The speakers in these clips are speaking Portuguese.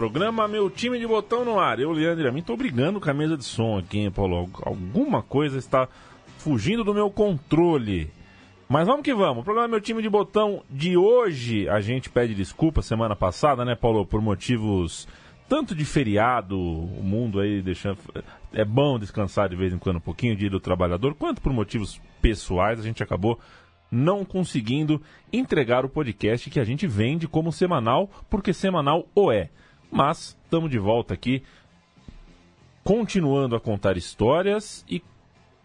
Programa Meu Time de Botão no ar. Eu, Leandro, a mim tô brigando com a mesa de som aqui, hein, Paulo? Alguma coisa está fugindo do meu controle. Mas vamos que vamos. O programa Meu Time de Botão de hoje, a gente pede desculpa semana passada, né, Paulo, por motivos tanto de feriado, o mundo aí deixando. É bom descansar de vez em quando um pouquinho, dia do trabalhador, quanto por motivos pessoais, a gente acabou não conseguindo entregar o podcast que a gente vende como semanal, porque semanal o é. Mas estamos de volta aqui, continuando a contar histórias e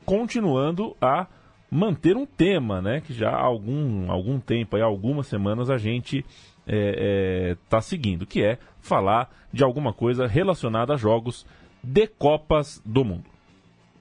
continuando a manter um tema, né? Que já há algum, algum tempo, aí, algumas semanas, a gente está é, é, tá seguindo, que é falar de alguma coisa relacionada a jogos de Copas do Mundo.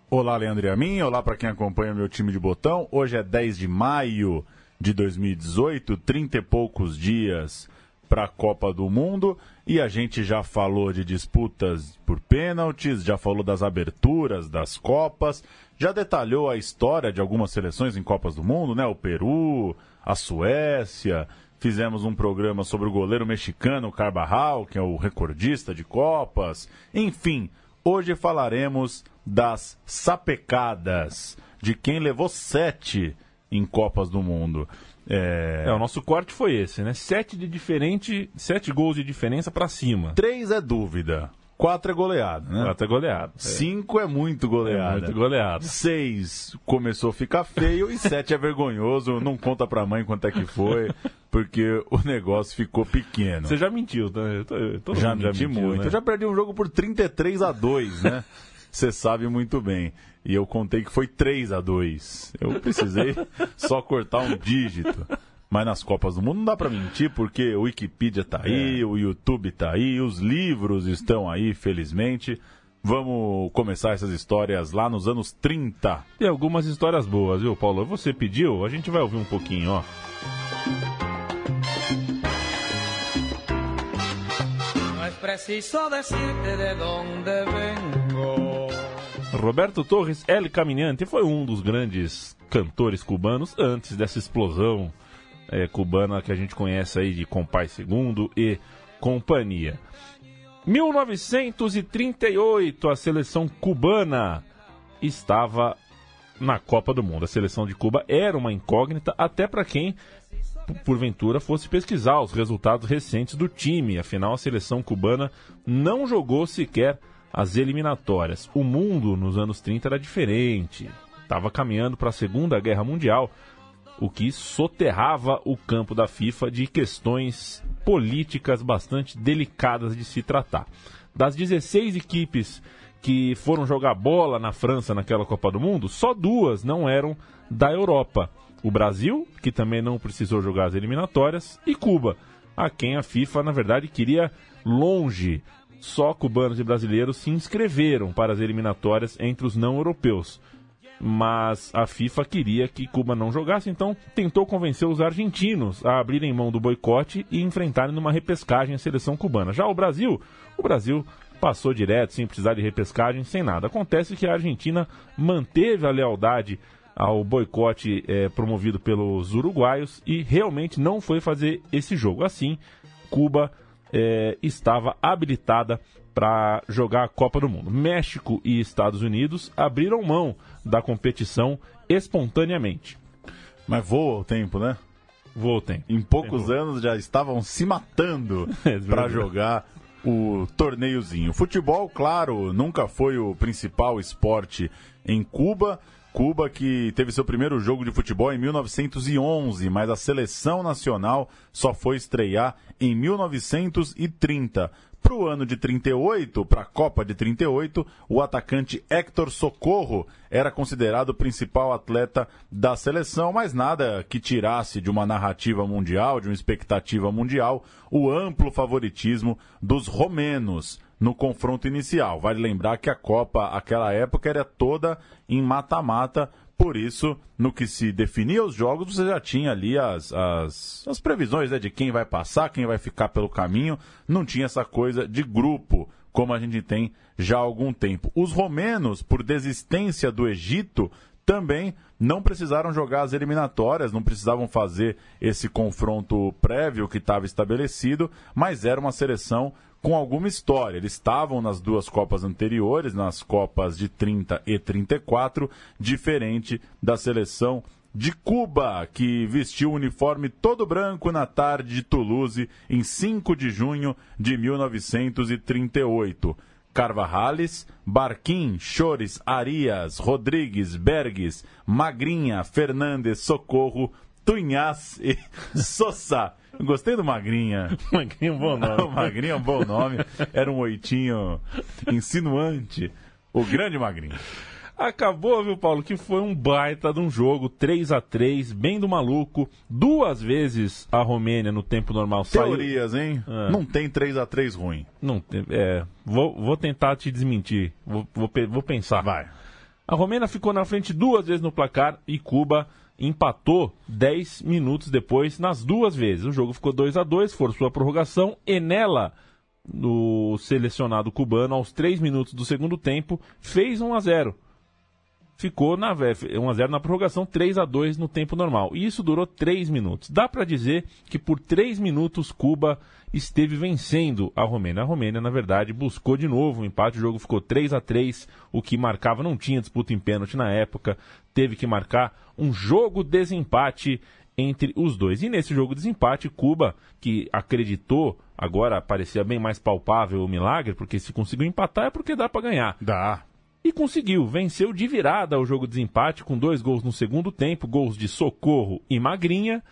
Olá, Leandro e a mim. Olá para quem acompanha meu time de botão. Hoje é 10 de maio de 2018, 30 e poucos dias para a Copa do Mundo e a gente já falou de disputas por pênaltis, já falou das aberturas das Copas, já detalhou a história de algumas seleções em Copas do Mundo, né? O Peru, a Suécia. Fizemos um programa sobre o goleiro mexicano Carvajal, que é o recordista de Copas. Enfim, hoje falaremos das sapecadas, de quem levou sete em Copas do Mundo. É... é... o nosso corte foi esse, né? Sete de diferente, sete gols de diferença para cima. Três é dúvida. Quatro é goleado, né? Quatro é goleado. É. Cinco é muito goleado. É muito goleado. Seis começou a ficar feio e sete é vergonhoso. Não conta pra mãe quanto é que foi, porque o negócio ficou pequeno. Você já mentiu, né? Todo já menti já mentiu, muito. Né? Eu já perdi um jogo por 33 a 2, né? Você sabe muito bem. E eu contei que foi 3 a 2 Eu precisei só cortar um dígito. Mas nas Copas do Mundo não dá para mentir, porque o Wikipedia tá aí, é. o YouTube tá aí, os livros estão aí, felizmente. Vamos começar essas histórias lá nos anos 30. Tem algumas histórias boas, viu, Paulo? Você pediu, a gente vai ouvir um pouquinho, ó. preciso decirte de vengo. Roberto Torres El Caminhante foi um dos grandes cantores cubanos antes dessa explosão é, cubana que a gente conhece aí de Compai Segundo e companhia. 1938, a seleção cubana estava na Copa do Mundo. A seleção de Cuba era uma incógnita até para quem porventura fosse pesquisar os resultados recentes do time. Afinal, a seleção cubana não jogou sequer as eliminatórias. O mundo nos anos 30 era diferente. Estava caminhando para a Segunda Guerra Mundial, o que soterrava o campo da FIFA de questões políticas bastante delicadas de se tratar. Das 16 equipes que foram jogar bola na França naquela Copa do Mundo, só duas não eram da Europa o Brasil, que também não precisou jogar as eliminatórias, e Cuba, a quem a FIFA, na verdade, queria longe. Só cubanos e brasileiros se inscreveram para as eliminatórias entre os não europeus. Mas a FIFA queria que Cuba não jogasse, então tentou convencer os argentinos a abrirem mão do boicote e enfrentarem numa repescagem a seleção cubana. Já o Brasil, o Brasil passou direto, sem precisar de repescagem, sem nada. Acontece que a Argentina manteve a lealdade ao boicote é, promovido pelos uruguaios e realmente não foi fazer esse jogo. Assim, Cuba é, estava habilitada para jogar a Copa do Mundo. México e Estados Unidos abriram mão da competição espontaneamente. Mas voa o tempo, né? Voa o tempo. Em poucos anos já estavam se matando é para jogar o torneiozinho. Futebol, claro, nunca foi o principal esporte em Cuba. Cuba que teve seu primeiro jogo de futebol em 1911, mas a seleção nacional só foi estrear em 1930. Para o ano de 38, para a Copa de 38, o atacante Héctor Socorro era considerado o principal atleta da seleção, mas nada que tirasse de uma narrativa mundial, de uma expectativa mundial, o amplo favoritismo dos romenos no confronto inicial. Vale lembrar que a Copa, aquela época, era toda em mata-mata, por isso, no que se definia os jogos, você já tinha ali as, as, as previsões né, de quem vai passar, quem vai ficar pelo caminho. Não tinha essa coisa de grupo, como a gente tem já há algum tempo. Os romenos, por desistência do Egito, também não precisaram jogar as eliminatórias, não precisavam fazer esse confronto prévio que estava estabelecido, mas era uma seleção com alguma história. Eles estavam nas duas Copas anteriores, nas Copas de 30 e 34, diferente da seleção de Cuba, que vestiu o uniforme todo branco na tarde de Toulouse em 5 de junho de 1938. Carvajales, Barquim, Chores, Arias, Rodrigues, Bergues, Magrinha, Fernandes, Socorro, Tunhas e Sosa Gostei do Magrinha. Magrinha é um bom nome. Magrinha é um bom nome. Era um oitinho insinuante. O grande Magrinha. Acabou, viu, Paulo? Que foi um baita de um jogo, 3 a 3 bem do maluco. Duas vezes a Romênia no tempo normal saiu. Teorias, hein? É. Não tem 3 a 3 ruim. Não tem. É. Vou, vou tentar te desmentir. Vou, vou, vou pensar. Vai. A Romênia ficou na frente duas vezes no placar e Cuba empatou 10 minutos depois nas duas vezes. O jogo ficou 2 a 2 forçou a prorrogação e nela o selecionado cubano aos 3 minutos do segundo tempo fez 1 a 0 ficou na 1 a 0 na prorrogação, 3 a 2 no tempo normal. E isso durou 3 minutos. Dá para dizer que por 3 minutos Cuba esteve vencendo a Romênia. A Romênia, na verdade, buscou de novo o empate. O jogo ficou 3 a 3 o que marcava, não tinha disputa em pênalti na época, teve que marcar um jogo desempate entre os dois. E nesse jogo de desempate, Cuba, que acreditou, agora parecia bem mais palpável o milagre, porque se conseguiu empatar é porque dá para ganhar. Dá e conseguiu. Venceu de virada o jogo de desempate com dois gols no segundo tempo, gols de Socorro e Magrinha,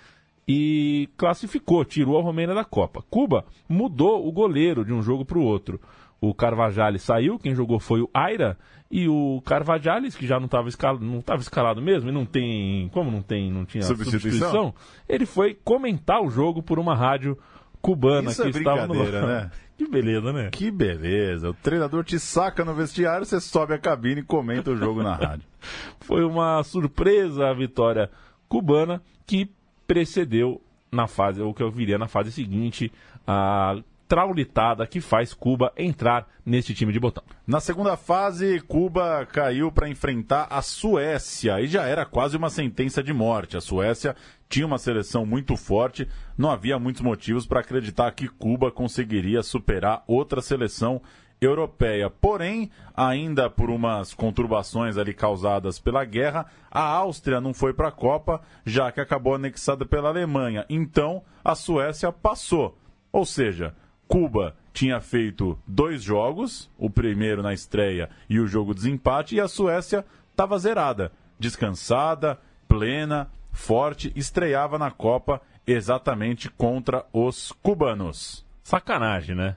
e classificou, tirou a Romênia da Copa. Cuba mudou o goleiro de um jogo para o outro. O Carvajales saiu, quem jogou foi o Aira, e o Carvajales, que já não estava escalado, não escalado mesmo, e não tem. Como não tem, não tinha substituição, substituição ele foi comentar o jogo por uma rádio cubana Isso que é estava no. Né? Que beleza, né? Que beleza. O treinador te saca no vestiário, você sobe a cabine e comenta o jogo na rádio. Foi uma surpresa a vitória cubana que precedeu na fase, ou que eu viria na fase seguinte, a traulitada que faz Cuba entrar neste time de botão. Na segunda fase, Cuba caiu para enfrentar a Suécia e já era quase uma sentença de morte. A Suécia tinha uma seleção muito forte, não havia muitos motivos para acreditar que Cuba conseguiria superar outra seleção europeia. Porém, ainda por umas conturbações ali causadas pela guerra, a Áustria não foi para a Copa, já que acabou anexada pela Alemanha. Então, a Suécia passou. Ou seja, Cuba tinha feito dois jogos, o primeiro na estreia e o jogo de desempate, e a Suécia estava zerada, descansada, plena, forte, estreava na Copa exatamente contra os cubanos. Sacanagem, né?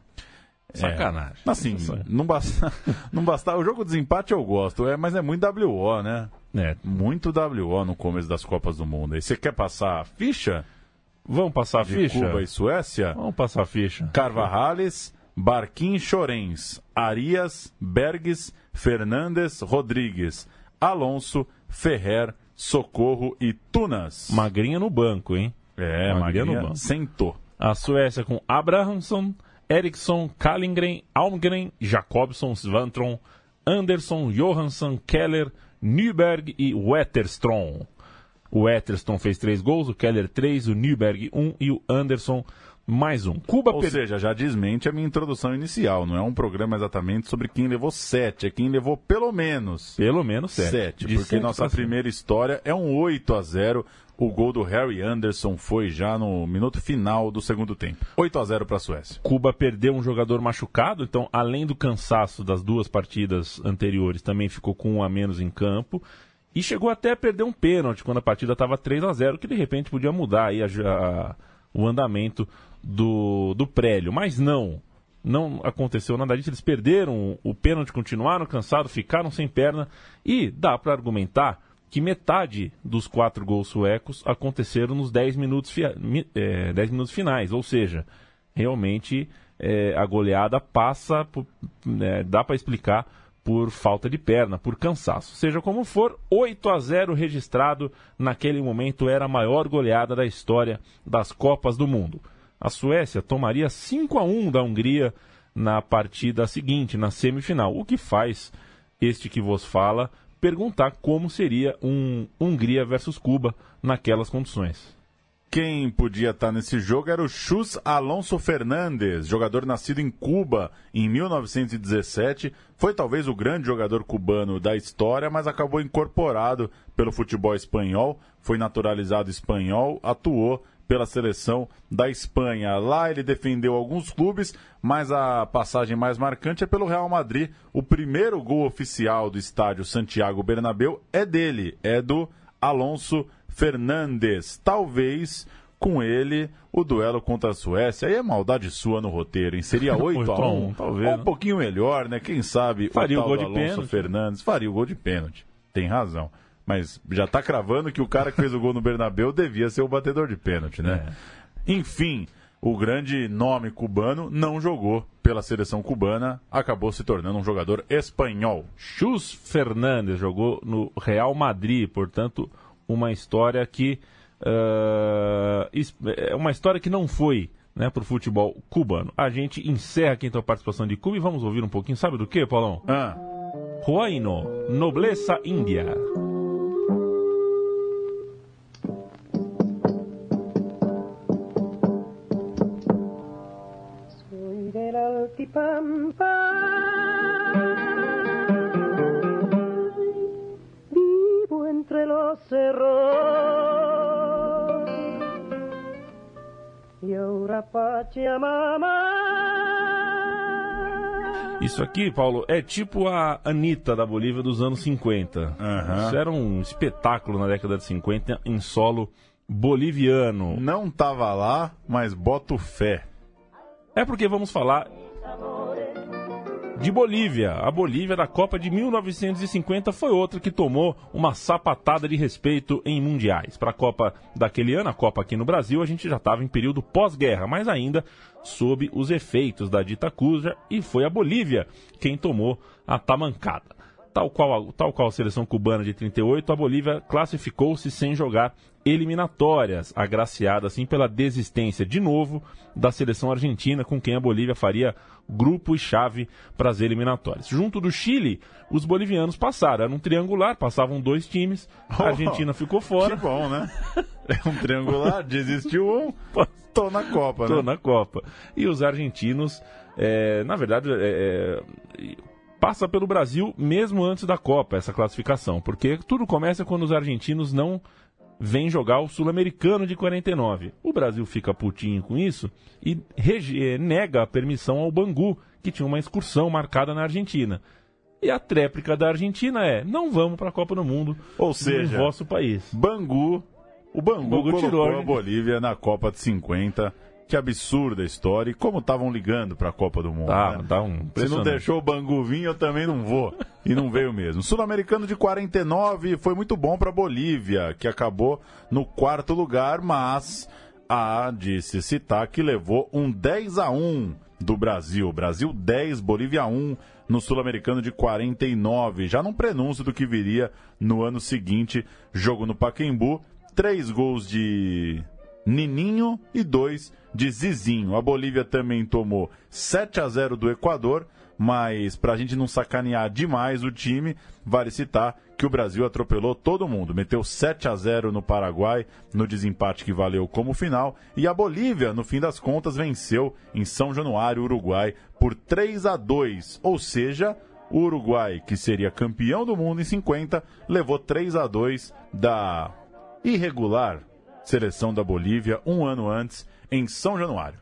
É. Sacanagem. É, assim, não basta, não basta. O jogo de desempate eu gosto, é, mas é muito WO, né? É. Muito WO no começo das Copas do Mundo. E você quer passar a ficha? Vamos passar a ficha? Cuba e Suécia? Vamos passar a ficha. Carvajales, Barquim Chorens, Arias, Berges, Fernandes, Rodrigues, Alonso, Ferrer, Socorro e Tunas. Magrinha no banco, hein? É, Magrinha, Magrinha no banco. Sentou. A Suécia com Abrahamsson, Eriksson, Kallingren, Almgren, Jacobson, Svantron, Anderson, Johansson, Keller, Nyberg e Wetterstrom. O Wetterstrom fez três gols, o Keller três, o Nyberg um e o Anderson mais um. Cuba Ou per... seja, já desmente a minha introdução inicial. Não é um programa exatamente sobre quem levou sete, é quem levou pelo menos. Pelo menos sete. Sete, porque nossa primeira história é um 8 a 0 o gol do Harry Anderson foi já no minuto final do segundo tempo. 8 a 0 para a Suécia. Cuba perdeu um jogador machucado, então além do cansaço das duas partidas anteriores, também ficou com um a menos em campo. E chegou até a perder um pênalti quando a partida estava 3 a 0 que de repente podia mudar aí a, a, o andamento do, do prélio. Mas não. não aconteceu nada disso. Eles perderam o pênalti, continuaram cansados, ficaram sem perna. E dá para argumentar que metade dos quatro gols suecos aconteceram nos 10 minutos, é, 10 minutos finais. Ou seja, realmente é, a goleada passa, por, é, dá para explicar por falta de perna, por cansaço. Seja como for, 8 a 0 registrado naquele momento era a maior goleada da história das Copas do Mundo. A Suécia tomaria 5 a 1 da Hungria na partida seguinte, na semifinal, o que faz este que vos fala perguntar como seria um Hungria versus Cuba naquelas condições. Quem podia estar nesse jogo era o Chus Alonso Fernandes, jogador nascido em Cuba em 1917. Foi talvez o grande jogador cubano da história, mas acabou incorporado pelo futebol espanhol. Foi naturalizado espanhol, atuou pela seleção da Espanha. Lá ele defendeu alguns clubes, mas a passagem mais marcante é pelo Real Madrid. O primeiro gol oficial do estádio Santiago Bernabéu é dele, é do Alonso Fernandes. Talvez com ele o duelo contra a Suécia. Aí é maldade sua no roteiro, hein? Seria 8 a 1 talvez. Ou um pouquinho melhor, né? Quem sabe faria o, o gol de Alonso pênalti. Fernandes faria o gol de pênalti. Tem razão. Mas já tá cravando que o cara que fez o gol no Bernabéu devia ser o batedor de pênalti, né? É. Enfim, o grande nome cubano não jogou pela seleção cubana, acabou se tornando um jogador espanhol. Chus Fernandes jogou no Real Madrid, portanto, uma história que uh, é uma história que não foi né, para o futebol cubano. A gente encerra aqui então a participação de Cuba e vamos ouvir um pouquinho, sabe do que, Paulão? Ah. Huayno, Nobleza Índia. Soy del altipampa Isso aqui, Paulo, é tipo a Anitta da Bolívia dos anos 50. Uhum. Isso era um espetáculo na década de 50 em solo boliviano. Não tava lá, mas boto fé. É porque vamos falar de Bolívia. A Bolívia da Copa de 1950 foi outra que tomou uma sapatada de respeito em mundiais. Para a Copa daquele ano, a Copa aqui no Brasil, a gente já estava em período pós-guerra, mas ainda sob os efeitos da dita cuja e foi a Bolívia quem tomou a tamancada. Tal qual, tal qual a seleção cubana de 38, a Bolívia classificou-se sem jogar eliminatórias, agraciada assim pela desistência de novo da seleção argentina, com quem a Bolívia faria grupo e chave para as eliminatórias. Junto do Chile, os bolivianos passaram. Era um triangular, passavam dois times, a Argentina ficou fora. Que bom, né? É um triangular, desistiu um, tô na Copa, Tô né? na Copa. E os argentinos, é, na verdade, é, é, passa pelo Brasil mesmo antes da Copa, essa classificação. Porque tudo começa quando os argentinos não vêm jogar o Sul-Americano de 49. O Brasil fica putinho com isso e rege- nega a permissão ao Bangu, que tinha uma excursão marcada na Argentina. E a tréplica da Argentina é: não vamos para a Copa do Mundo Ou seja, no vosso país. Bangu, o Bangu, Bangu colocou tirou a Argentina. Bolívia na Copa de 50. Que absurda a história. E como estavam ligando para a Copa do Mundo. Tá, né? tá um Se não deixou o Bangu vir, eu também não vou. E não veio mesmo. Sul-Americano de 49 foi muito bom para Bolívia, que acabou no quarto lugar, mas há de se citar que levou um 10 a 1 do Brasil. Brasil 10, Bolívia 1 no Sul-Americano de 49. Já num prenúncio do que viria no ano seguinte, jogo no Pacaembu. Três gols de Nininho e dois de Zizinho. A Bolívia também tomou 7 a 0 do Equador, mas para a gente não sacanear demais o time, vale citar que o Brasil atropelou todo mundo. Meteu 7 a 0 no Paraguai, no desempate que valeu como final, e a Bolívia, no fim das contas, venceu em São Januário, Uruguai, por 3 a 2. Ou seja, o Uruguai, que seria campeão do mundo em 50, levou 3 a 2 da irregular seleção da Bolívia um ano antes, em São Januário.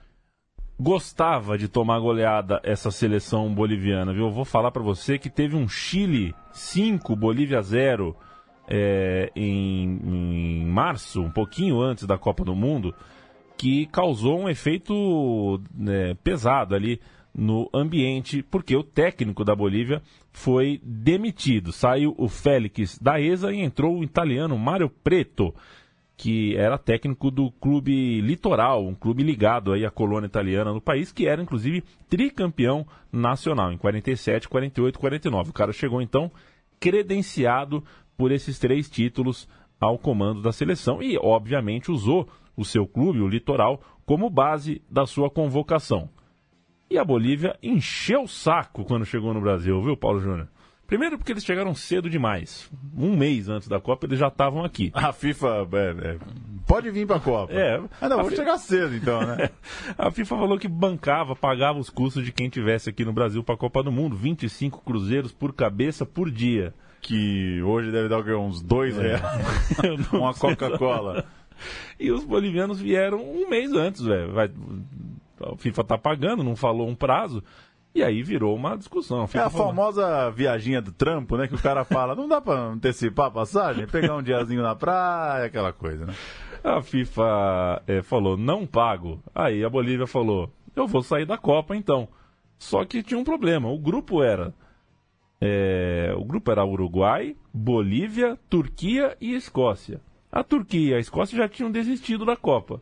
gostava de tomar goleada essa seleção boliviana, viu? Eu vou falar para você que teve um Chile 5, Bolívia 0 é, em, em março, um pouquinho antes da Copa do Mundo, que causou um efeito né, pesado ali no ambiente, porque o técnico da Bolívia foi demitido. Saiu o Félix da ESA e entrou o italiano Mário Preto, que era técnico do clube Litoral, um clube ligado aí à colônia italiana no país, que era inclusive tricampeão nacional em 47, 48, 49. O cara chegou então credenciado por esses três títulos ao comando da seleção e, obviamente, usou o seu clube, o Litoral, como base da sua convocação. E a Bolívia encheu o saco quando chegou no Brasil, viu, Paulo Júnior? Primeiro porque eles chegaram cedo demais. Um mês antes da Copa eles já estavam aqui. A FIFA é, é, pode vir para a Copa. É. Ah, não, vou fi... chegar cedo então, né? a FIFA falou que bancava, pagava os custos de quem tivesse aqui no Brasil para a Copa do Mundo, 25 cruzeiros por cabeça por dia. Que hoje deve dar uns dois é. reais. Uma Coca-Cola. E os bolivianos vieram um mês antes, velho. A FIFA tá pagando, não falou um prazo. E aí virou uma discussão. É a famosa viaginha do trampo, né? Que o cara fala, não dá para antecipar a passagem? Pegar um diazinho na praia, aquela coisa, né? A FIFA é, falou, não pago. Aí a Bolívia falou, eu vou sair da Copa então. Só que tinha um problema, o grupo era... É, o grupo era Uruguai, Bolívia, Turquia e Escócia. A Turquia e a Escócia já tinham desistido da Copa.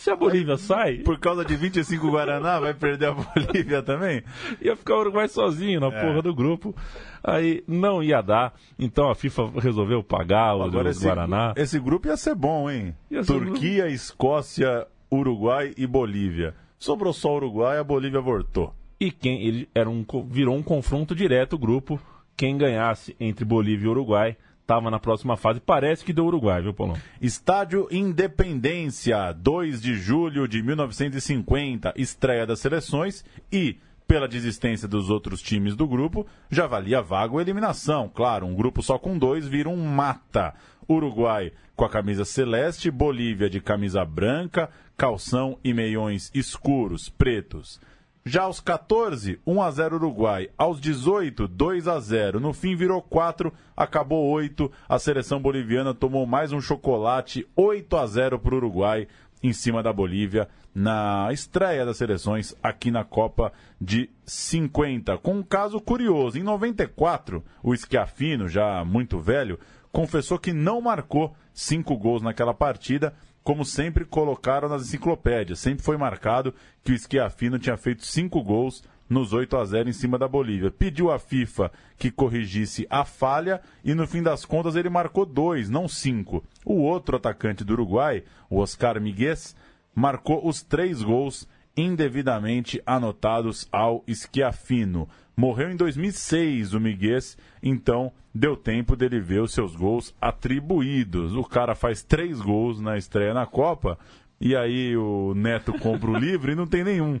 Se a Bolívia sai. Por causa de 25 Guaraná, vai perder a Bolívia também? Ia ficar o Uruguai sozinho na é. porra do grupo. Aí não ia dar. Então a FIFA resolveu pagar o Agora, esse, Guaraná. Esse grupo ia ser bom, hein? Turquia, grupo... Escócia, Uruguai e Bolívia. Sobrou só o Uruguai, a Bolívia voltou. E quem ele era um, virou um confronto direto o grupo. Quem ganhasse entre Bolívia e Uruguai estava na próxima fase. Parece que deu Uruguai, viu, Paulão? Estádio Independência, 2 de julho de 1950, estreia das seleções e pela desistência dos outros times do grupo, já valia vaga ou eliminação. Claro, um grupo só com dois vira um mata. Uruguai com a camisa celeste, Bolívia de camisa branca, calção e meiões escuros, pretos. Já aos 14, 1 a 0 Uruguai. Aos 18, 2 a 0. No fim virou 4, acabou 8. A seleção boliviana tomou mais um chocolate, 8 a 0 para o Uruguai em cima da Bolívia na estreia das seleções aqui na Copa de 50. Com um caso curioso, em 94, o Schiaffino, já muito velho, confessou que não marcou cinco gols naquela partida como sempre colocaram nas enciclopédias. Sempre foi marcado que o Schiaffino tinha feito cinco gols nos 8 a 0 em cima da Bolívia. Pediu à FIFA que corrigisse a falha e no fim das contas ele marcou dois, não cinco. O outro atacante do Uruguai, o Oscar Miguel, marcou os três gols indevidamente anotados ao Schiaffino. Morreu em 2006 o Miguel, então deu tempo dele ver os seus gols atribuídos. O cara faz três gols na estreia na Copa, e aí o Neto compra o livro e não tem nenhum.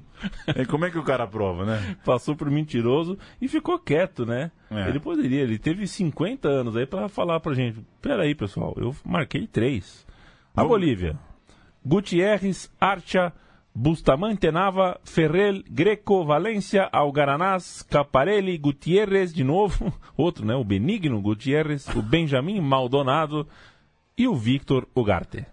E como é que o cara prova, né? Passou por mentiroso e ficou quieto, né? É. Ele poderia, ele teve 50 anos aí para falar pra gente: peraí, pessoal, eu marquei três. A Vamos... Bolívia: Gutierrez, Archa. Bustamante Nava, Ferrel, Greco, Valência, Algaranás, Caparelli, Gutierrez de novo, outro, né? O Benigno Gutierrez, o Benjamin Maldonado e o Victor Ugarte.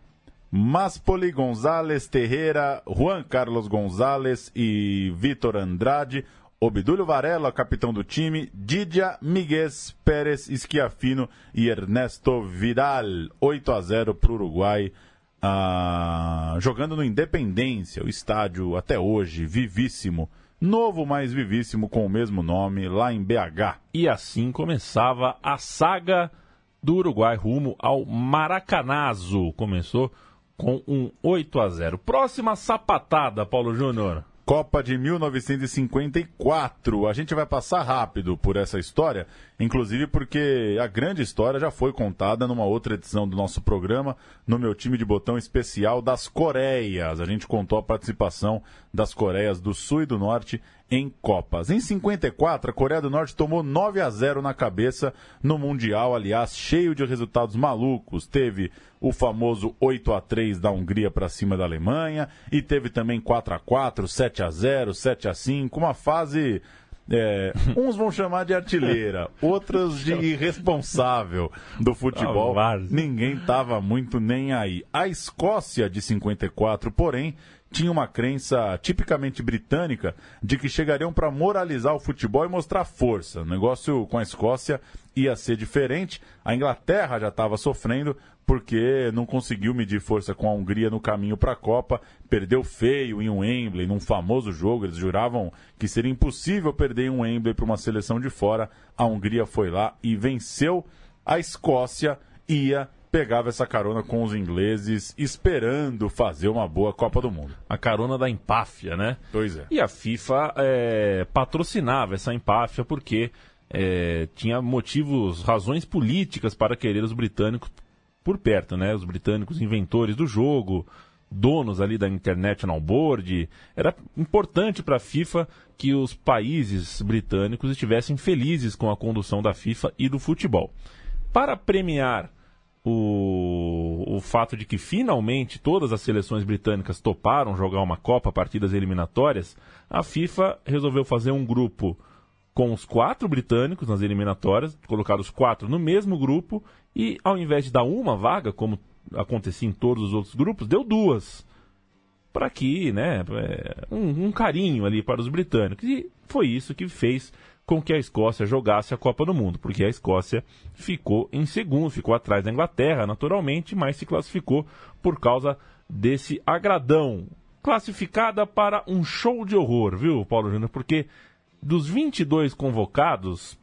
Maspoli, Gonzalez, Terreira, Juan Carlos Gonzalez e Vitor Andrade, Obdúlio Varela, capitão do time, Didia, Miguel Pérez, Schiafino e Ernesto Vidal. 8 a 0 para o Uruguai ah, jogando no Independência, o estádio até hoje vivíssimo, novo, mas vivíssimo, com o mesmo nome, lá em BH. E assim começava a saga do Uruguai rumo ao Maracanazo. Começou com um 8 a 0. Próxima sapatada, Paulo Júnior. Copa de 1954. A gente vai passar rápido por essa história, inclusive porque a grande história já foi contada numa outra edição do nosso programa, no meu time de botão especial das Coreias. A gente contou a participação das Coreias do Sul e do Norte em Copas. Em 54, a Coreia do Norte tomou 9 a 0 na cabeça no Mundial, aliás, cheio de resultados malucos. Teve o famoso 8 a 3 da Hungria para cima da Alemanha e teve também 4 a 4, 7 a 0, 7 a 5, uma fase é, uns vão chamar de artilheira, outros de irresponsável do futebol. Ninguém estava muito nem aí. A Escócia de 54, porém, tinha uma crença tipicamente britânica de que chegariam para moralizar o futebol e mostrar força. O negócio com a Escócia ia ser diferente. A Inglaterra já estava sofrendo porque não conseguiu medir força com a Hungria no caminho para a Copa, perdeu feio em um Wembley, num famoso jogo. Eles juravam que seria impossível perder um Wembley para uma seleção de fora. A Hungria foi lá e venceu. A Escócia ia pegava essa carona com os ingleses, esperando fazer uma boa Copa do Mundo. A carona da empáfia, né? Pois é. E a FIFA é, patrocinava essa empáfia porque é, tinha motivos, razões políticas para querer os britânicos por perto, né? Os britânicos inventores do jogo, donos ali da International Board. Era importante para a FIFA que os países britânicos estivessem felizes com a condução da FIFA e do futebol. Para premiar o, o fato de que finalmente todas as seleções britânicas toparam jogar uma Copa, partidas eliminatórias, a FIFA resolveu fazer um grupo com os quatro britânicos nas eliminatórias, colocar os quatro no mesmo grupo e ao invés de dar uma vaga, como acontecia em todos os outros grupos, deu duas. Para que, né, é, um, um carinho ali para os britânicos. E foi isso que fez com que a Escócia jogasse a Copa do Mundo, porque a Escócia ficou em segundo, ficou atrás da Inglaterra, naturalmente, mas se classificou por causa desse agradão. Classificada para um show de horror, viu, Paulo Júnior? Porque dos 22 convocados,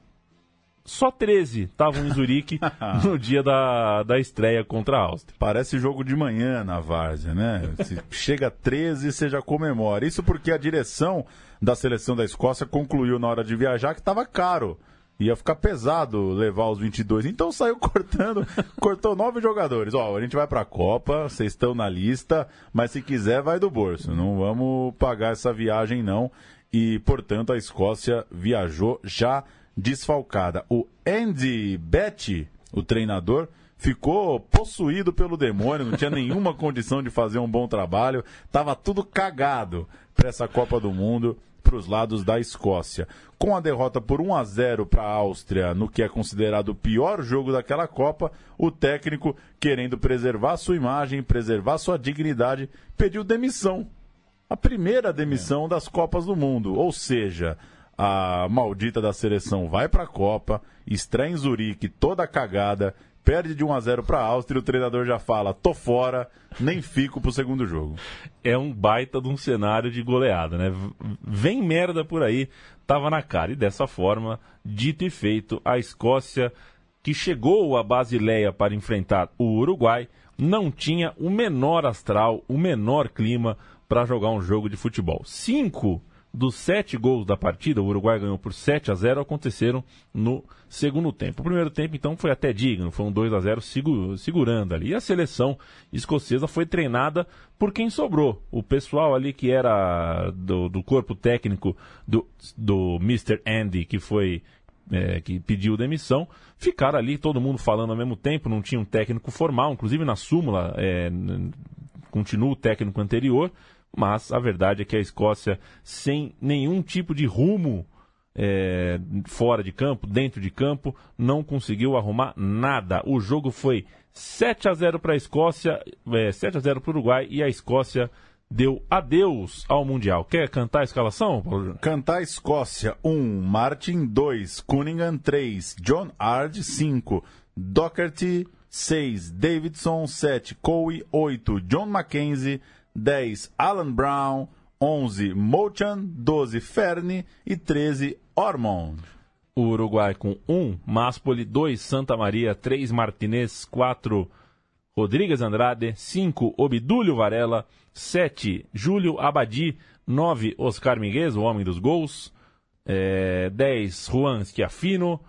só 13 estavam em Zurique no dia da, da estreia contra a Áustria. Parece jogo de manhã na Várzea, né? Se chega 13, você já comemora. Isso porque a direção da seleção da Escócia concluiu na hora de viajar que estava caro. Ia ficar pesado levar os 22. Então saiu cortando, cortou nove jogadores. Ó, a gente vai pra Copa, vocês estão na lista, mas se quiser vai do bolso. Não vamos pagar essa viagem não. E, portanto, a Escócia viajou já desfalcada. O Andy Betty, o treinador, ficou possuído pelo demônio, não tinha nenhuma condição de fazer um bom trabalho, estava tudo cagado para essa Copa do Mundo para os lados da Escócia. Com a derrota por 1 a 0 para a Áustria, no que é considerado o pior jogo daquela Copa, o técnico, querendo preservar sua imagem, preservar sua dignidade, pediu demissão. A primeira demissão é. das Copas do Mundo. Ou seja, a maldita da seleção vai para a Copa, estreia em Zurique toda cagada, perde de 1 a 0 para a Áustria e o treinador já fala: tô fora, nem fico pro segundo jogo. É um baita de um cenário de goleada, né? Vem merda por aí, tava na cara. E dessa forma, dito e feito, a Escócia, que chegou a Basileia para enfrentar o Uruguai, não tinha o menor astral, o menor clima para jogar um jogo de futebol. Cinco dos sete gols da partida, o Uruguai ganhou por 7 a 0 aconteceram no segundo tempo. O primeiro tempo, então, foi até digno, foi um 2 a 0 segurando ali. E a seleção escocesa foi treinada por quem sobrou. O pessoal ali que era do, do corpo técnico do, do Mr. Andy, que foi é, que pediu demissão, ficaram ali, todo mundo falando ao mesmo tempo, não tinha um técnico formal, inclusive na súmula é, continua o técnico anterior, mas a verdade é que a Escócia, sem nenhum tipo de rumo é, fora de campo, dentro de campo, não conseguiu arrumar nada. O jogo foi 7 a 0 para a Escócia, é, 7 a 0 para o Uruguai e a Escócia deu adeus ao Mundial. Quer cantar a escalação, Paulo Cantar Escócia 1, um, Martin 2, Cunningham 3, John Ard 5, Doherty 6, Davidson 7, Cowie 8, John Mackenzie 10 Alan Brown, 11 Mochan, 12 Ferne e 13 Ormond. O Uruguai com 1, Maspoli, 2 Santa Maria, 3 Martinez, 4 Rodrigues Andrade, 5 Obdúlio Varela, 7 Júlio Abadi, 9 Oscar Miguez, o homem dos gols, é, 10 Juan Schiafino,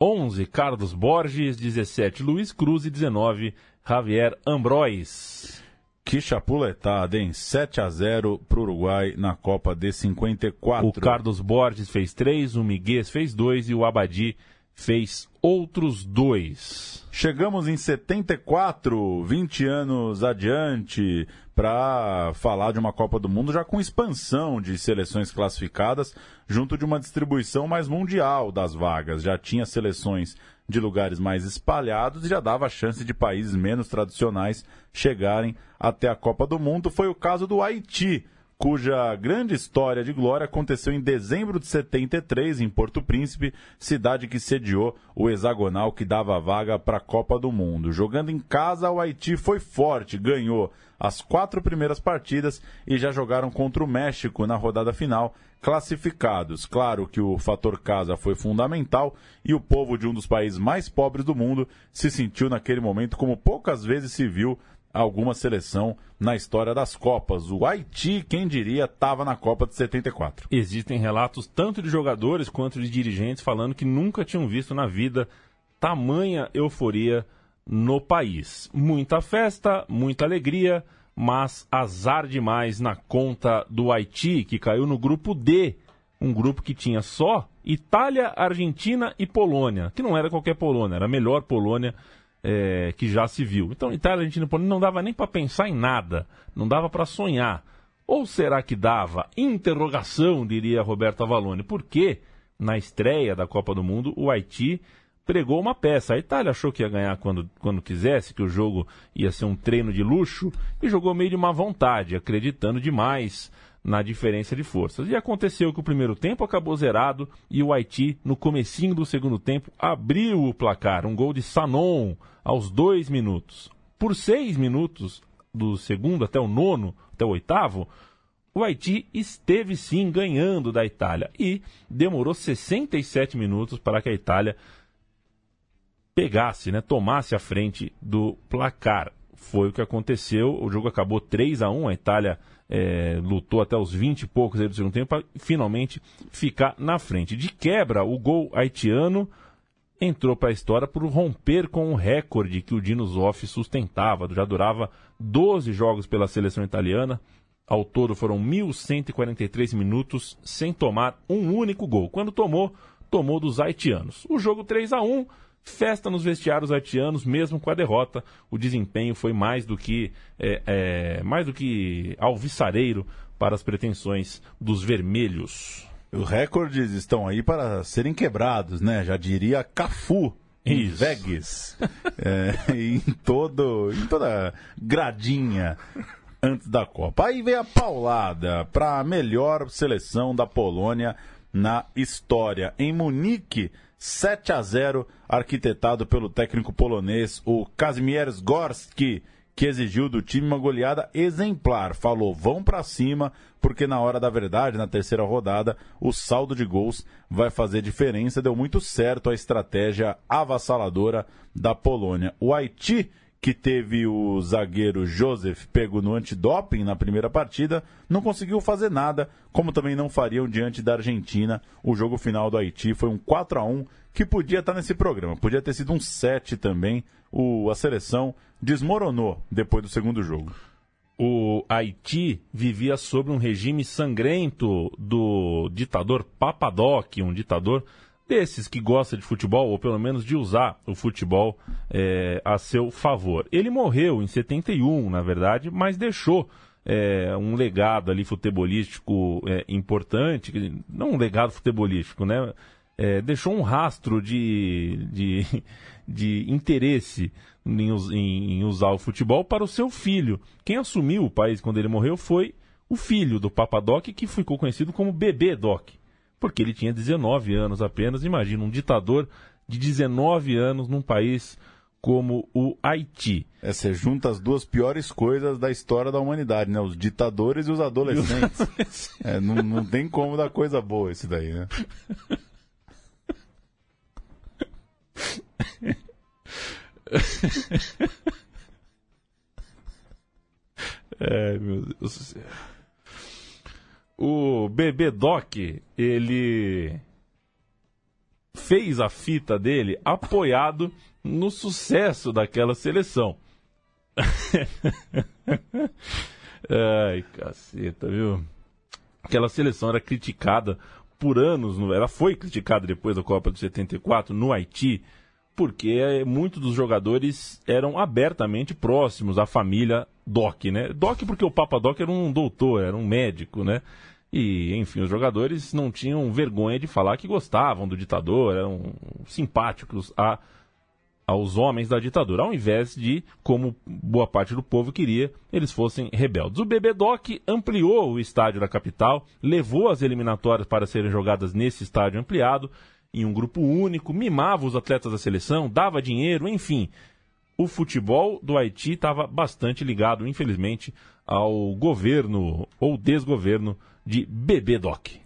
11 Carlos Borges, 17 Luiz Cruz e 19 Javier Ambrois. Que chapuletada, hein? 7 a 0 para o Uruguai na Copa de 54. O Carlos Borges fez 3, o Miguel fez 2 e o Abadi fez outros dois. Chegamos em 74, 20 anos adiante, para falar de uma Copa do Mundo já com expansão de seleções classificadas, junto de uma distribuição mais mundial das vagas. Já tinha seleções de lugares mais espalhados e já dava chance de países menos tradicionais chegarem até a Copa do Mundo. Foi o caso do Haiti, cuja grande história de glória aconteceu em dezembro de 73 em Porto Príncipe, cidade que sediou o hexagonal que dava vaga para a Copa do Mundo. Jogando em casa, o Haiti foi forte, ganhou as quatro primeiras partidas e já jogaram contra o México na rodada final, classificados. Claro que o fator casa foi fundamental e o povo de um dos países mais pobres do mundo se sentiu naquele momento como poucas vezes se viu alguma seleção na história das Copas. O Haiti, quem diria, estava na Copa de 74. Existem relatos tanto de jogadores quanto de dirigentes falando que nunca tinham visto na vida tamanha euforia no país. Muita festa, muita alegria, mas azar demais na conta do Haiti, que caiu no grupo D, um grupo que tinha só Itália, Argentina e Polônia, que não era qualquer Polônia, era a melhor Polônia é, que já se viu. Então, Itália, Argentina e Polônia não dava nem para pensar em nada, não dava para sonhar. Ou será que dava? Interrogação, diria Roberto Avalone. Porque na estreia da Copa do Mundo, o Haiti pregou uma peça. A Itália achou que ia ganhar quando, quando quisesse, que o jogo ia ser um treino de luxo, e jogou meio de má vontade, acreditando demais na diferença de forças. E aconteceu que o primeiro tempo acabou zerado e o Haiti, no comecinho do segundo tempo, abriu o placar. Um gol de Sanon aos dois minutos. Por seis minutos, do segundo até o nono, até o oitavo, o Haiti esteve sim ganhando da Itália. E demorou 67 minutos para que a Itália pegasse, né, tomasse a frente do placar. Foi o que aconteceu. O jogo acabou 3 a 1 A Itália é, lutou até os 20 e poucos do segundo tempo para finalmente ficar na frente. De quebra, o gol haitiano entrou para a história por romper com o recorde que o Dino Zoff sustentava. Já durava 12 jogos pela seleção italiana. Ao todo foram 1.143 minutos sem tomar um único gol. Quando tomou, tomou dos haitianos. O jogo 3 a 1 Festa nos vestiários haitianos, mesmo com a derrota, o desempenho foi mais do que é, é, mais do que alvissareiro para as pretensões dos vermelhos. Os recordes estão aí para serem quebrados, né? Já diria Cafu em Isso. Vegas, é, em todo, em toda gradinha antes da Copa. Aí vem a paulada para a melhor seleção da Polônia na história. Em Munique, 7 a 0, arquitetado pelo técnico polonês, o Kazimierz Gorski, que exigiu do time uma goleada exemplar. Falou: vão para cima, porque na hora da verdade, na terceira rodada, o saldo de gols vai fazer diferença. Deu muito certo a estratégia avassaladora da Polônia. O Haiti que teve o zagueiro Joseph pego no antidoping na primeira partida, não conseguiu fazer nada, como também não fariam diante da Argentina. O jogo final do Haiti foi um 4 a 1 que podia estar nesse programa, podia ter sido um 7 também. O, a seleção desmoronou depois do segundo jogo. O Haiti vivia sob um regime sangrento do ditador Papadoc, um ditador desses que gosta de futebol, ou pelo menos de usar o futebol é, a seu favor. Ele morreu em 71, na verdade, mas deixou é, um legado ali futebolístico é, importante, não um legado futebolístico, né? Deixou um rastro de, de, de interesse em, em, usar o futebol para o seu filho. Quem assumiu o país quando ele morreu foi o filho do Papadoc, que ficou conhecido como Bebê Doc porque ele tinha 19 anos apenas. Imagina um ditador de 19 anos num país como o Haiti. É, você junta as duas piores coisas da história da humanidade, né? Os ditadores e os adolescentes. é, não, não tem como dar coisa boa esse daí, né? é, meu Deus do céu o Bebê Doc, ele fez a fita dele apoiado no sucesso daquela seleção. Ai, caceta, viu? Aquela seleção era criticada por anos, no- ela foi criticada depois da Copa de 74 no Haiti, porque eh, muitos dos jogadores eram abertamente próximos à família Doc, né? Doc porque o Papa Doc era um doutor, era um médico, né? E, enfim, os jogadores não tinham vergonha de falar que gostavam do ditador, eram simpáticos a aos homens da ditadura, ao invés de, como boa parte do povo queria, eles fossem rebeldes. O Bebedoc ampliou o estádio da capital, levou as eliminatórias para serem jogadas nesse estádio ampliado, em um grupo único, mimava os atletas da seleção, dava dinheiro, enfim. O futebol do Haiti estava bastante ligado, infelizmente, ao governo ou desgoverno de Bebedoc.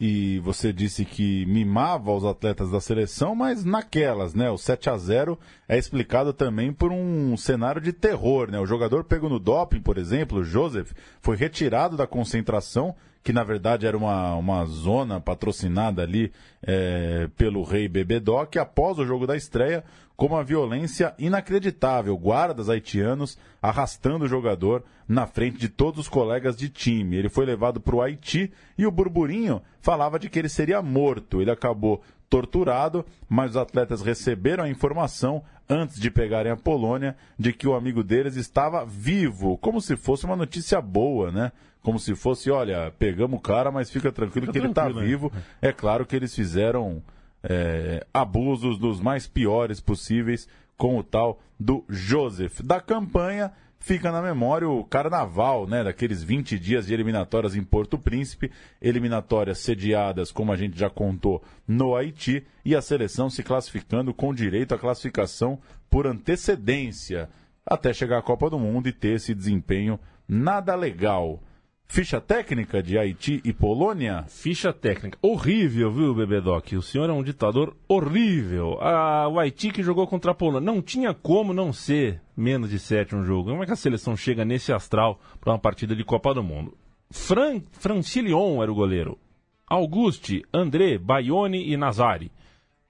E você disse que mimava os atletas da seleção, mas naquelas, né? O 7 a 0 é explicado também por um cenário de terror, né? O jogador pego no doping, por exemplo, Joseph, foi retirado da concentração, que na verdade era uma, uma zona patrocinada ali é, pelo rei Bebedoc, após o jogo da estreia, com uma violência inacreditável. Guardas haitianos arrastando o jogador na frente de todos os colegas de time. Ele foi levado para o Haiti e o burburinho falava de que ele seria morto. Ele acabou torturado, mas os atletas receberam a informação antes de pegarem a Polônia de que o amigo deles estava vivo, como se fosse uma notícia boa, né? Como se fosse, olha, pegamos o cara, mas fica tranquilo Fica que ele está né? vivo. É claro que eles fizeram é, abusos dos mais piores possíveis com o tal do Joseph. Da campanha fica na memória o carnaval, né? Daqueles 20 dias de eliminatórias em Porto Príncipe, eliminatórias sediadas, como a gente já contou, no Haiti, e a seleção se classificando com direito à classificação por antecedência, até chegar à Copa do Mundo e ter esse desempenho nada legal. Ficha técnica de Haiti e Polônia? Ficha técnica. Horrível, viu, Bebedoc? O senhor é um ditador horrível. Ah, o Haiti que jogou contra a Polônia. Não tinha como não ser menos de sete um jogo. Como é que a seleção chega nesse astral para uma partida de Copa do Mundo? Fran, Francilion era o goleiro. Auguste, André, Baione e Nazari.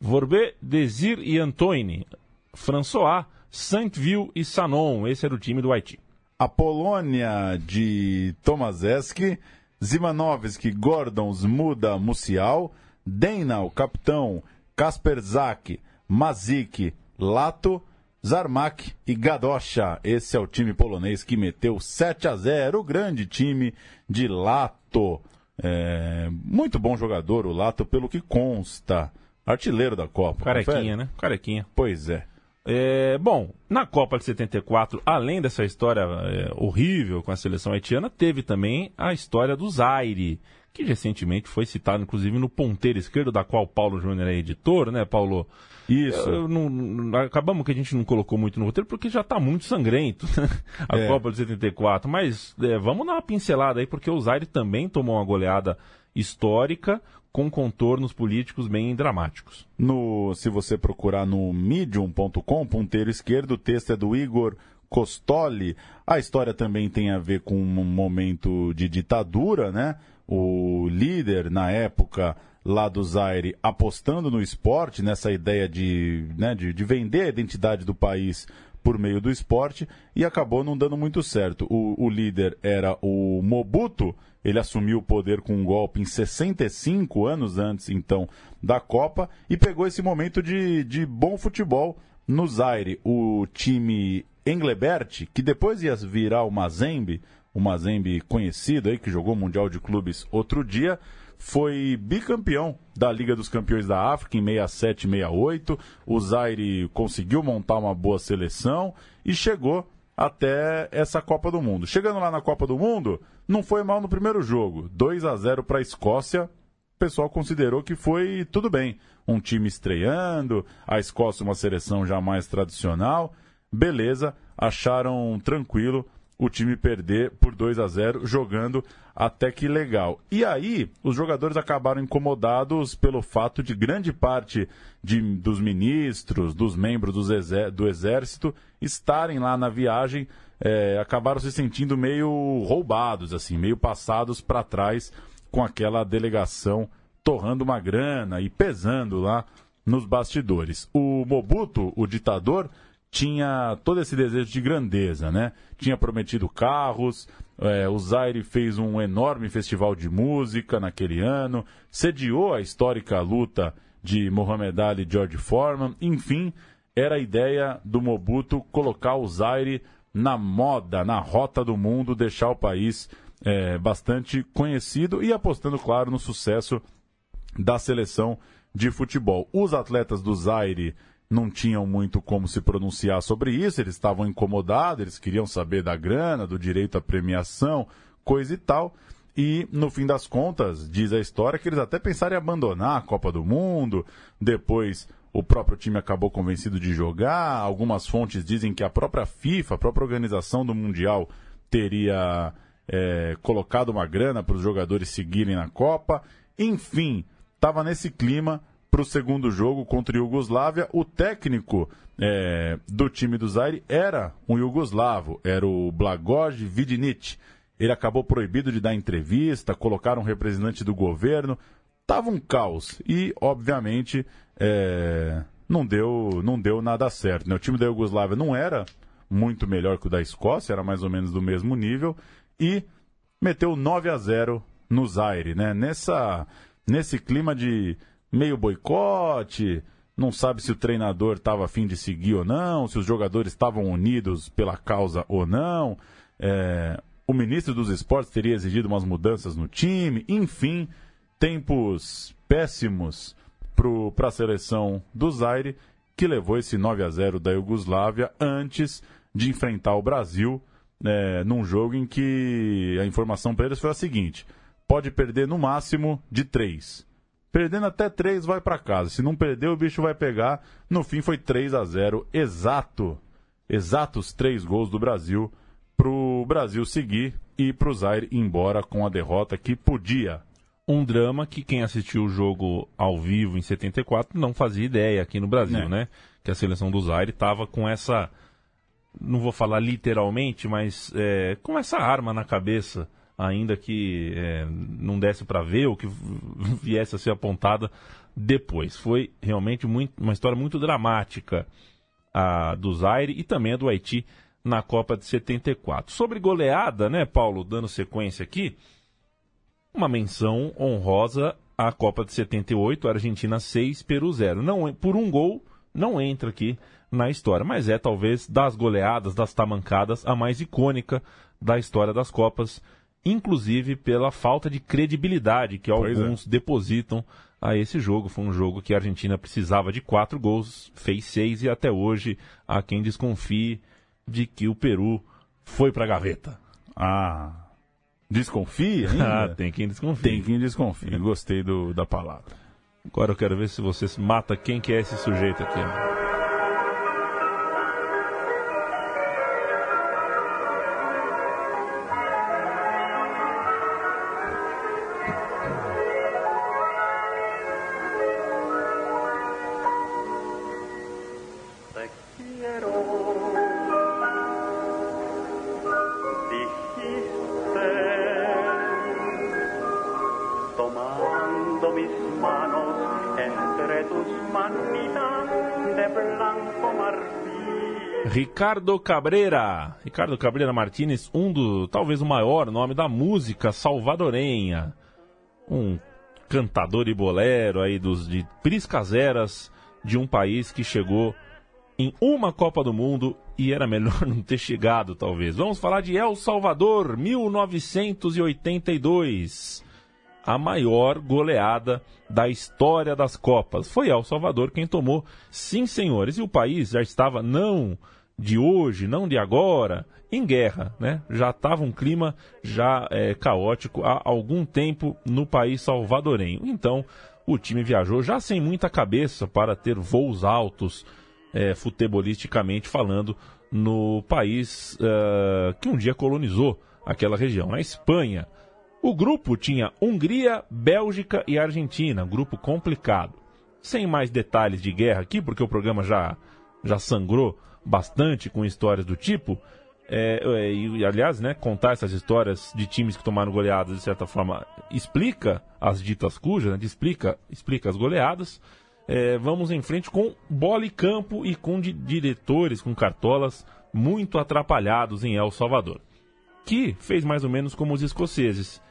Vorbé, Desir e Antoine. François, Saint-Ville e Sanon. Esse era o time do Haiti. A Polônia de Tomaszewski, Zimanowski, Gordon, Zmuda, Musial, Deinal, capitão, Kasper Zak, Mazik, Lato, Zarmak e Gadosha. Esse é o time polonês que meteu 7 a 0 o grande time de Lato. É, muito bom jogador o Lato, pelo que consta. Artilheiro da Copa. Carequinha, confere? né? Carequinha. Pois é. É, bom, na Copa de 74, além dessa história é, horrível com a seleção haitiana, teve também a história do Zaire, que recentemente foi citado, inclusive, no ponteiro esquerdo, da qual Paulo Júnior é editor, né, Paulo? Isso. Eu não- não- acabamos que a gente não colocou muito no roteiro, porque já está muito sangrento né, a É. Copa de 74. Mas é, vamos dar uma pincelada aí, porque o Zaire também tomou uma goleada histórica com contornos políticos bem dramáticos. No, se você procurar no medium.com, ponteiro esquerdo, o texto é do Igor Costoli. A história também tem a ver com um momento de ditadura, né? O líder, na época, lá do Zaire, apostando no esporte, nessa ideia de, né, de, de vender a identidade do país por meio do esporte e acabou não dando muito certo. O, o líder era o Mobuto, ele assumiu o poder com um golpe em 65 anos antes, então, da Copa e pegou esse momento de, de bom futebol no Zaire. O time Englebert, que depois ia virar o Mazembe, o Mazembe conhecido aí, que jogou o Mundial de Clubes outro dia, foi bicampeão da Liga dos Campeões da África em 67 e 68. O Zaire conseguiu montar uma boa seleção e chegou até essa Copa do Mundo. Chegando lá na Copa do Mundo, não foi mal no primeiro jogo. 2 a 0 para a Escócia. O pessoal considerou que foi tudo bem. Um time estreando, a Escócia uma seleção já mais tradicional. Beleza, acharam tranquilo o time perder por 2 a 0 jogando até que legal. E aí, os jogadores acabaram incomodados pelo fato de grande parte de, dos ministros, dos membros exé- do exército estarem lá na viagem, eh, acabaram se sentindo meio roubados, assim, meio passados para trás com aquela delegação torrando uma grana e pesando lá nos bastidores. O Mobuto, o ditador, tinha todo esse desejo de grandeza, né? Tinha prometido carros, é, o Zaire fez um enorme festival de música naquele ano, sediou a histórica luta de Muhammad Ali e George Foreman, enfim, era a ideia do Mobutu colocar o Zaire na moda, na rota do mundo, deixar o país é, bastante conhecido e apostando, claro, no sucesso da seleção de futebol. Os atletas do Zaire não tinham muito como se pronunciar sobre isso, eles estavam incomodados, eles queriam saber da grana, do direito à premiação, coisa e tal. E, no fim das contas, diz a história que eles até pensaram em abandonar a Copa do Mundo. Depois, o próprio time acabou convencido de jogar. Algumas fontes dizem que a própria FIFA, a própria organização do Mundial, teria é, colocado uma grana para os jogadores seguirem na Copa. Enfim, estava nesse clima para o segundo jogo contra a Iugoslávia. O técnico é, do time do Zaire era um iugoslavo, era o Blagoj Vidinic. Ele acabou proibido de dar entrevista, colocaram um representante do governo. Tava um caos e, obviamente, é, não deu não deu nada certo. Né? O time da Iugoslávia não era muito melhor que o da Escócia, era mais ou menos do mesmo nível e meteu 9 a 0 no Zaire, né? Nessa nesse clima de meio boicote, não sabe se o treinador estava afim de seguir ou não, se os jogadores estavam unidos pela causa ou não. É, o ministro dos esportes teria exigido umas mudanças no time, enfim, tempos péssimos para a seleção do Zaire, que levou esse 9 a 0 da Iugoslávia antes de enfrentar o Brasil, é, num jogo em que a informação para eles foi a seguinte: pode perder no máximo de três. Perdendo até 3 vai para casa. Se não perder, o bicho vai pegar. No fim foi 3 a 0 exato. Exatos três gols do Brasil para o Brasil seguir e para o Zaire ir embora com a derrota que podia. Um drama que quem assistiu o jogo ao vivo em 74 não fazia ideia aqui no Brasil, é. né? Que a seleção do Zaire estava com essa, não vou falar literalmente, mas é, com essa arma na cabeça ainda que é, não desse para ver ou que viesse a ser apontada depois. Foi realmente muito, uma história muito dramática a do Zaire e também a do Haiti na Copa de 74. Sobre goleada, né, Paulo, dando sequência aqui, uma menção honrosa à Copa de 78, Argentina 6, Peru 0. Não, por um gol, não entra aqui na história, mas é talvez das goleadas, das tamancadas, a mais icônica da história das Copas inclusive pela falta de credibilidade que pois é. alguns é. depositam a esse jogo. Foi um jogo que a Argentina precisava de quatro gols, fez seis e até hoje há quem desconfie de que o Peru foi para a gaveta. Ah, desconfia? ah, tem quem desconfie. Tem quem desconfie. Gostei do, da palavra. Agora eu quero ver se você mata quem que é esse sujeito aqui. Ricardo Cabreira. Ricardo Cabreira Martinez, um do, talvez o maior nome da música salvadorenha. Um cantador e bolero aí dos de priscaseras de um país que chegou em uma Copa do Mundo e era melhor não ter chegado, talvez. Vamos falar de El Salvador, 1982. A maior goleada da história das Copas. Foi El Salvador quem tomou, sim, senhores. E o país já estava não de hoje, não de agora, em guerra, né? Já estava um clima já é, caótico há algum tempo no país salvadorenho. Então, o time viajou já sem muita cabeça para ter voos altos, é, futebolisticamente falando, no país uh, que um dia colonizou aquela região, a Espanha. O grupo tinha Hungria, Bélgica e Argentina, grupo complicado. Sem mais detalhes de guerra aqui, porque o programa já, já sangrou bastante com histórias do tipo. É, é, e, aliás, né, contar essas histórias de times que tomaram goleadas, de certa forma, explica as ditas cujas, né, explica, explica as goleadas. é, vamos em frente com bola e campo e com di diretores, com cartolas muito atrapalhados em El Salvador. Que fez mais ou menos como os escoceses.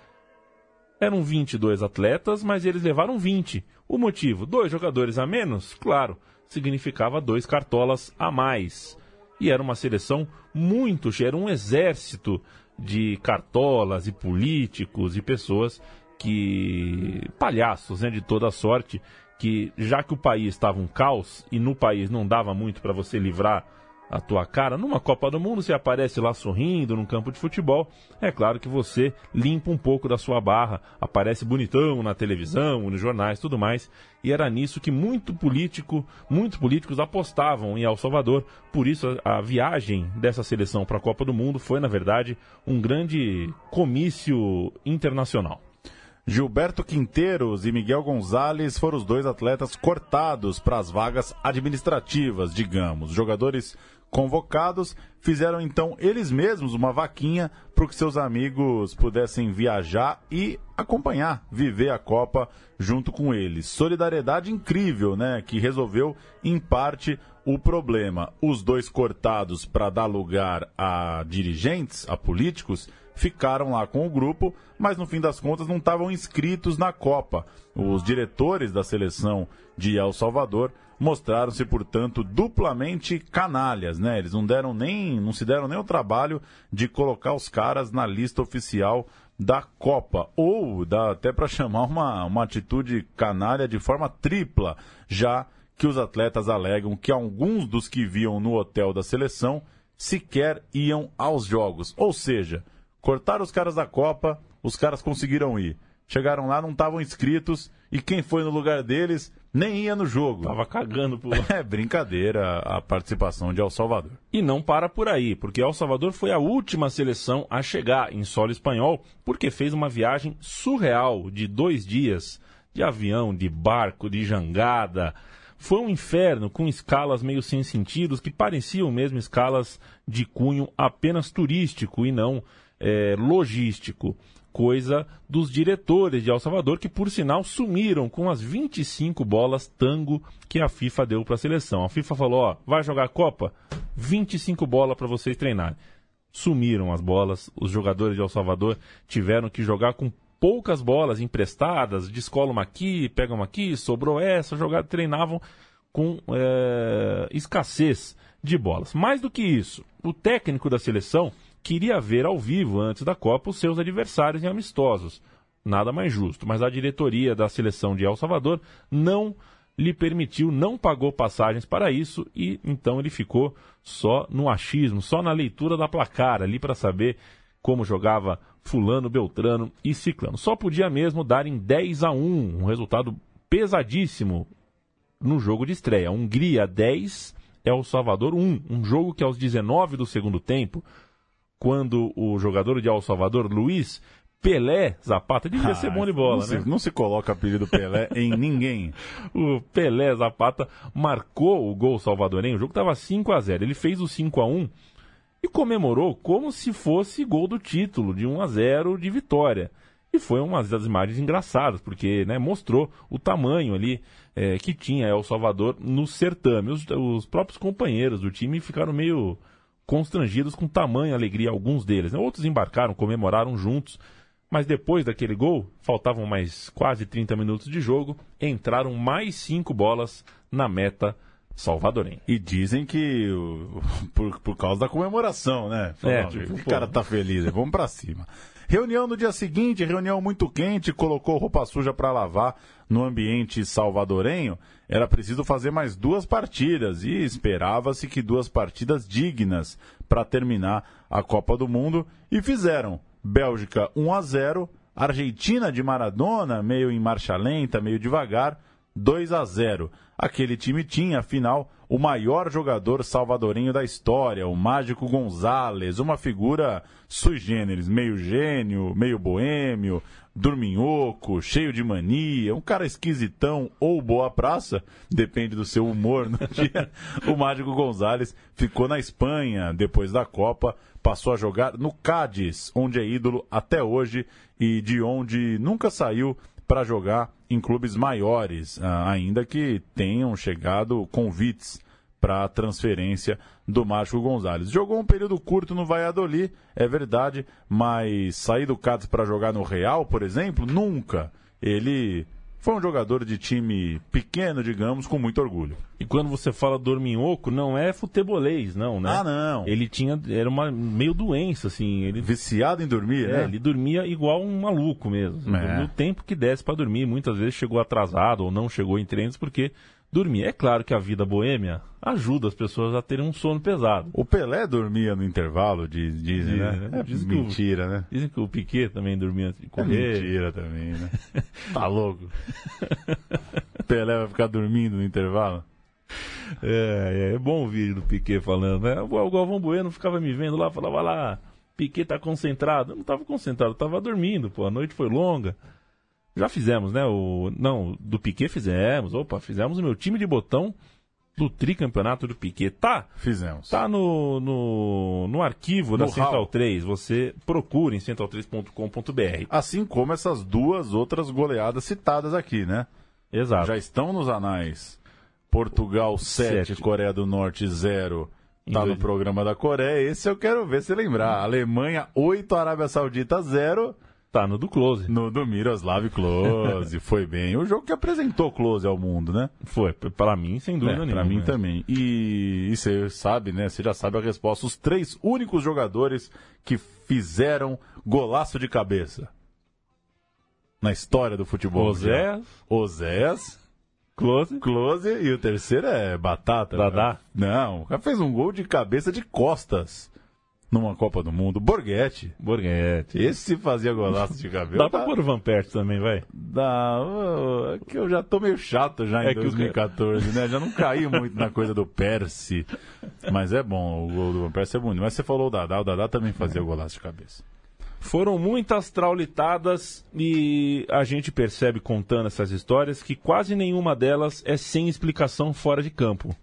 Eram 22 atletas, mas eles levaram 20. O motivo? Dois jogadores a menos? Claro, significava dois cartolas a mais. E era uma seleção muito, era um exército de cartolas e políticos e pessoas que. palhaços né, de toda sorte, que já que o país estava um caos e no país não dava muito para você livrar a tua cara, numa Copa do Mundo você aparece lá sorrindo num campo de futebol, é claro que você limpa um pouco da sua barra, aparece bonitão na televisão, nos jornais, tudo mais, e era nisso que muito político, muitos políticos apostavam em El Salvador, por isso a, a viagem dessa seleção para a Copa do Mundo foi, na verdade, um grande comício internacional. Gilberto Quinteiros e Miguel Gonzalez foram os dois atletas cortados para as vagas administrativas, digamos. Jogadores convocados fizeram então eles mesmos uma vaquinha para que seus amigos pudessem viajar e acompanhar, viver a Copa junto com eles. Solidariedade incrível, né? Que resolveu em parte o problema. Os dois cortados para dar lugar a dirigentes, a políticos, ficaram lá com o grupo, mas no fim das contas não estavam inscritos na Copa. Os diretores da seleção de El Salvador mostraram-se, portanto, duplamente canalhas, né? Eles não deram nem, não se deram nem o trabalho de colocar os caras na lista oficial da Copa, ou dá até para chamar uma, uma atitude canalha de forma tripla, já que os atletas alegam que alguns dos que viam no hotel da seleção sequer iam aos jogos. Ou seja, Cortaram os caras da Copa, os caras conseguiram ir. Chegaram lá, não estavam inscritos, e quem foi no lugar deles nem ia no jogo. Tava cagando por É brincadeira a participação de El Salvador. E não para por aí, porque El Salvador foi a última seleção a chegar em solo espanhol, porque fez uma viagem surreal de dois dias, de avião, de barco, de jangada. Foi um inferno com escalas meio sem sentidos, que pareciam mesmo escalas de cunho apenas turístico e não é, logístico, coisa dos diretores de El Salvador, que por sinal sumiram com as 25 bolas tango que a FIFA deu para a seleção. A FIFA falou: ó, vai jogar a Copa? 25 bolas para vocês treinarem. Sumiram as bolas, os jogadores de El Salvador tiveram que jogar com poucas bolas emprestadas, descolam uma aqui, pegam uma aqui, sobrou essa, jogar, treinavam com é, escassez de bolas. Mais do que isso, o técnico da seleção queria ver ao vivo, antes da Copa, os seus adversários em amistosos. Nada mais justo. Mas a diretoria da seleção de El Salvador não lhe permitiu, não pagou passagens para isso e então ele ficou só no achismo, só na leitura da placar ali para saber como jogava fulano, beltrano e ciclano. Só podia mesmo dar em 10 a 1, um resultado pesadíssimo no jogo de estreia. Hungria 10, El Salvador 1, um jogo que aos 19 do segundo tempo quando o jogador de El Salvador, Luiz Pelé Zapata, devia ah, ser bom de bola, não né? Se, não se coloca apelido Pelé em ninguém. O Pelé Zapata marcou o gol salvadorenho, o jogo estava 5 a 0 Ele fez o 5 a 1 e comemorou como se fosse gol do título, de 1 a 0 de vitória. E foi uma das imagens engraçadas, porque né, mostrou o tamanho ali é, que tinha El Salvador no certame. Os, os próprios companheiros do time ficaram meio constrangidos com tamanha alegria, alguns deles. Né? Outros embarcaram, comemoraram juntos, mas depois daquele gol, faltavam mais quase 30 minutos de jogo, entraram mais cinco bolas na meta salvadorenha. E dizem que por, por causa da comemoração, né? é, tipo, o cara tá feliz, vamos para cima. Reunião no dia seguinte, reunião muito quente, colocou roupa suja para lavar no ambiente salvadorenho. Era preciso fazer mais duas partidas e esperava-se que duas partidas dignas para terminar a Copa do Mundo e fizeram. Bélgica 1 a 0, Argentina de Maradona, meio em marcha lenta, meio devagar, 2 a 0. Aquele time tinha, afinal, o maior jogador salvadorenho da história, o Mágico Gonzalez, uma figura sui generis, meio gênio, meio boêmio, dorminhoco, cheio de mania, um cara esquisitão ou boa praça, depende do seu humor no dia. o Mágico Gonzalez ficou na Espanha depois da Copa, passou a jogar no Cádiz, onde é ídolo até hoje e de onde nunca saiu para jogar em clubes maiores, ah, ainda que tenham chegado convites para transferência do Márcio Gonzalez. Jogou um período curto no Valladolid, é verdade, mas sair do Cádiz para jogar no Real, por exemplo, nunca. Ele foi um jogador de time pequeno, digamos, com muito orgulho. E quando você fala dorminhoco, não é futebolês, não, né? Ah, não. Ele tinha, era uma meio doença, assim, ele... Viciado em dormir, É, né? ele dormia igual um maluco mesmo. assim, É. dormia o tempo que desse para dormir. Muitas vezes chegou atrasado ou não chegou em treinos porque dormia. É claro que a vida boêmia ajuda as pessoas a terem um sono pesado. O Pelé dormia no intervalo, diz, dizem, Dizem, né? né? É Dizem que o- mentira, né? Dizem que o Piquet também dormia antes de É correr. mentira também, né? tá louco. Pelé vai ficar dormindo no intervalo? É, é, é bom o vídeo do Piquet falando, né? O o Galvão Bueno ficava me vendo lá, falava lá, Piquet tá concentrado. Eu não tava concentrado, eu tava dormindo, pô, a noite foi longa. Já fizemos, né? O, não, do Piquet fizemos, opa, fizemos o meu time de botão do tricampeonato do Piquet. Tá, Fizemos. tá no, no, no arquivo da No Central hall. 3, 3, você procura em central3.com.br. Assim como essas duas outras goleadas citadas aqui, né? Exato. Já estão nos anais. Portugal 7, Sete. Coreia do Norte 0. Em Tá no programa da Coreia. Esse eu quero ver se lembrar. Alemanha 8, Arábia Saudita 0. Tá no do Close. No do Miroslav Klose. Foi bem. O jogo que apresentou Klose ao mundo, né? Foi, pra mim, sem dúvida É, nenhuma. pra mim né? também. E, você sabe, né? Você já sabe a resposta. Os três únicos jogadores que fizeram golaço de cabeça na história do futebol. José, Oséias, Close. Close e o terceiro é Batata. Dadá. Não, o cara fez um gol de cabeça de costas numa Copa do Mundo. Borghetti. Borghetti. Esse fazia golaço de cabeça. Dá pra pôr o Van Persie também, vai? Dá, é que eu já tô meio chato já em É que o 2014, né? Já não caí muito na coisa do Percy. Mas é bom, o gol do Van Persie é bonito. Mas você falou o Dadá, o Dadá também fazia golaço de cabeça. Foram muitas traulitadas e a gente percebe contando essas histórias que quase nenhuma delas é sem explicação fora de campo.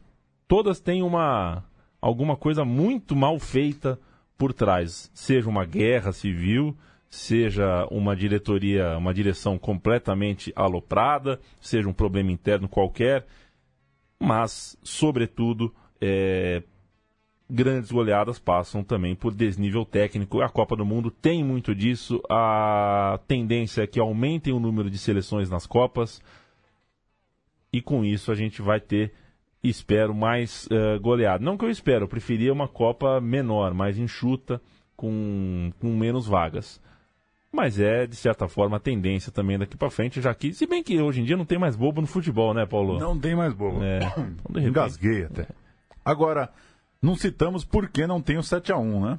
Todas têm uma alguma coisa muito mal feita por trás, seja uma guerra civil, seja uma diretoria, uma direção completamente aloprada, seja um problema interno qualquer, mas sobretudo é, grandes goleadas passam também por desnível técnico. A Copa do Mundo tem muito disso. A tendência é que aumentem o número de seleções nas Copas. E com isso a gente vai ter, espero, mais eh, goleada. Não que eu espero, eu preferia uma Copa menor, mais enxuta, com, com menos vagas. Mas é, de certa forma, a tendência também daqui pra frente, já que, se bem que hoje em dia não tem mais bobo no futebol, né, Paulo? Não tem mais bobo. É. Então, de Engasguei até. Agora, não citamos por que não tem o 7x1, né?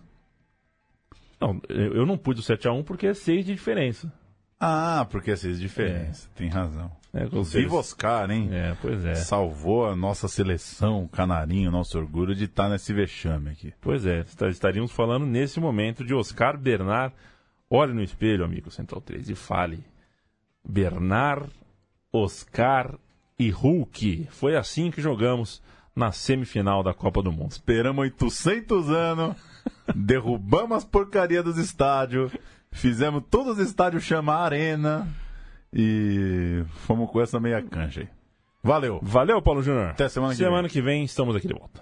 Não, eu não pus o 7x1 porque é 6 de diferença. Ah, porque é seis diferença. Tem razão. É, Viva Oscar, hein? É, pois é. Salvou a nossa seleção, o canarinho, nosso orgulho de estar nesse vexame aqui. Pois é, estaríamos falando nesse momento de Oscar Bernard. Olhe no espelho, amigo Central 3, e fale. Bernard, Oscar e Hulk. Foi assim que jogamos na semifinal da Copa do Mundo. Esperamos 800 anos, derrubamos as porcarias dos estádios, fizemos todos os estádios chamar arena e fomos com essa meia cancha aí. Valeu! Valeu, Paulo Júnior. Até semana que Semana que vem estamos aqui de volta.